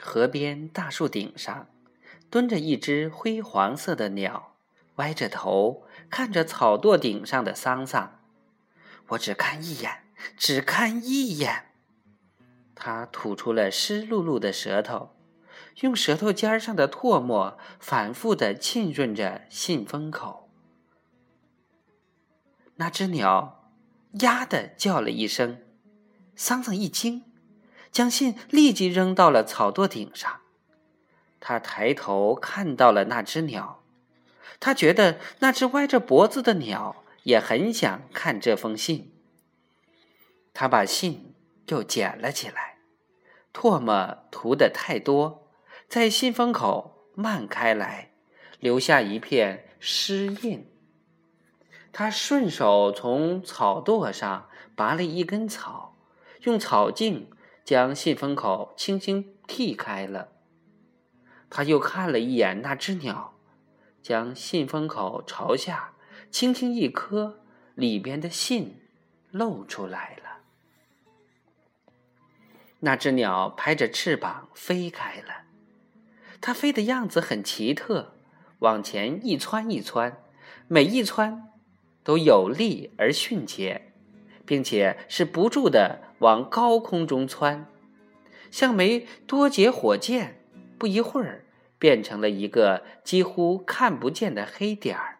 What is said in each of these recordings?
河边大树顶上，蹲着一只灰黄色的鸟，歪着头看着草垛顶上的桑桑。我只看一眼，只看一眼。他吐出了湿漉漉的舌头，用舌头尖上的唾沫反复的浸润着信封口。那只鸟“呀”的叫了一声，桑桑一惊。将信立即扔到了草垛顶上。他抬头看到了那只鸟，他觉得那只歪着脖子的鸟也很想看这封信。他把信又捡了起来，唾沫涂得太多，在信封口漫开来，留下一片湿印。他顺手从草垛上拔了一根草，用草茎。将信封口轻轻剔开了，他又看了一眼那只鸟，将信封口朝下轻轻一磕，里边的信露出来了。那只鸟拍着翅膀飞开了，它飞的样子很奇特，往前一窜一窜，每一窜都有力而迅捷，并且是不住的。往高空中窜，像枚多节火箭，不一会儿变成了一个几乎看不见的黑点儿。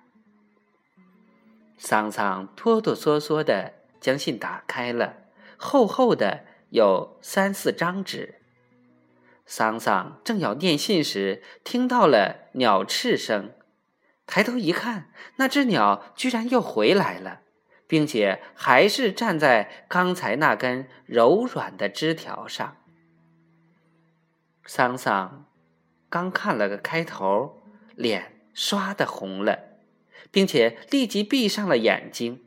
桑桑哆哆嗦嗦的将信打开了，厚厚的有三四张纸。桑桑正要念信时，听到了鸟翅声，抬头一看，那只鸟居然又回来了。并且还是站在刚才那根柔软的枝条上。桑桑刚看了个开头，脸唰的红了，并且立即闭上了眼睛。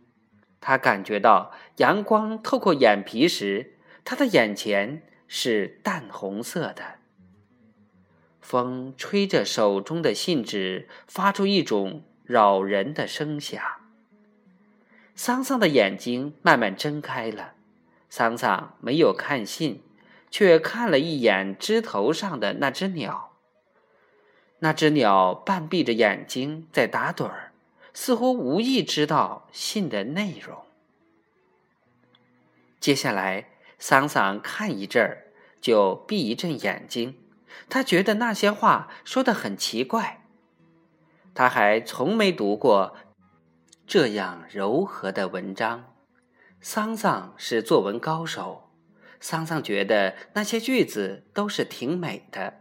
他感觉到阳光透过眼皮时，他的眼前是淡红色的。风吹着手中的信纸，发出一种扰人的声响。桑桑的眼睛慢慢睁开了，桑桑没有看信，却看了一眼枝头上的那只鸟。那只鸟半闭着眼睛在打盹儿，似乎无意知道信的内容。接下来，桑桑看一阵儿，就闭一阵眼睛。他觉得那些话说的很奇怪，他还从没读过。这样柔和的文章，桑桑是作文高手。桑桑觉得那些句子都是挺美的。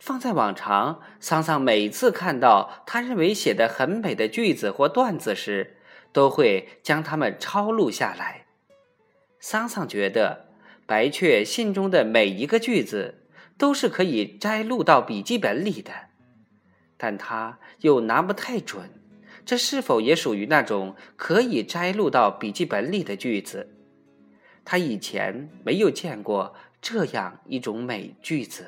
放在往常，桑桑每次看到他认为写的很美的句子或段子时，都会将它们抄录下来。桑桑觉得白雀信中的每一个句子都是可以摘录到笔记本里的，但他又拿不太准。这是否也属于那种可以摘录到笔记本里的句子？他以前没有见过这样一种美句子。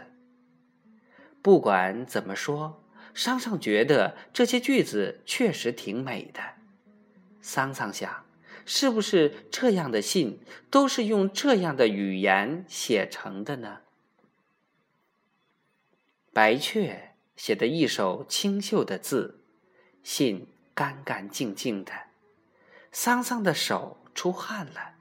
不管怎么说，桑桑觉得这些句子确实挺美的。桑桑想，是不是这样的信都是用这样的语言写成的呢？白雀写的一手清秀的字，信。干干净净的，桑桑的手出汗了。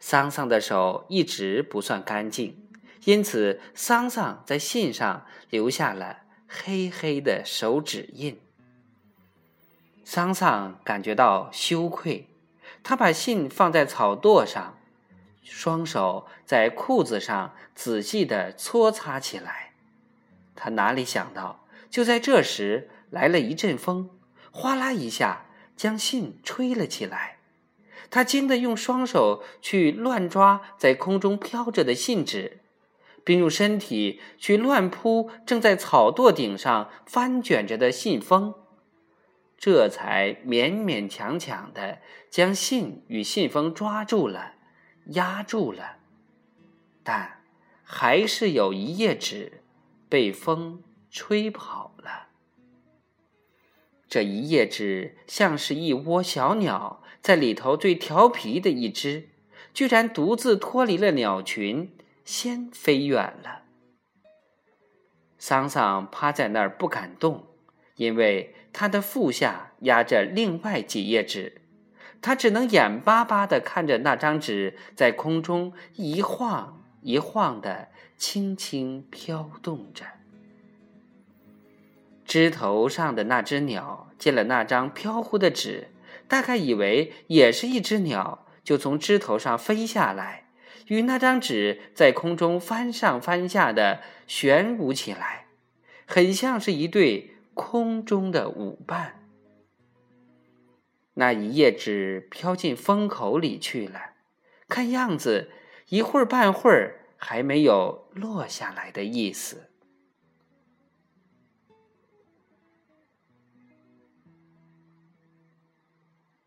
桑桑的手一直不算干净，因此桑桑在信上留下了黑黑的手指印。桑桑感觉到羞愧，他把信放在草垛上，双手在裤子上仔细的搓擦起来。他哪里想到，就在这时来了一阵风。哗啦一下，将信吹了起来。他惊得用双手去乱抓在空中飘着的信纸，并用身体去乱扑正在草垛顶上翻卷着的信封，这才勉勉强强的将信与信封抓住了，压住了。但还是有一页纸被风吹跑了。这一页纸像是一窝小鸟，在里头最调皮的一只，居然独自脱离了鸟群，先飞远了。桑桑趴在那儿不敢动，因为他的腹下压着另外几页纸，他只能眼巴巴地看着那张纸在空中一晃一晃的轻轻飘动着。枝头上的那只鸟见了那张飘忽的纸，大概以为也是一只鸟，就从枝头上飞下来，与那张纸在空中翻上翻下的旋舞起来，很像是一对空中的舞伴。那一页纸飘进风口里去了，看样子一会儿半会儿还没有落下来的意思。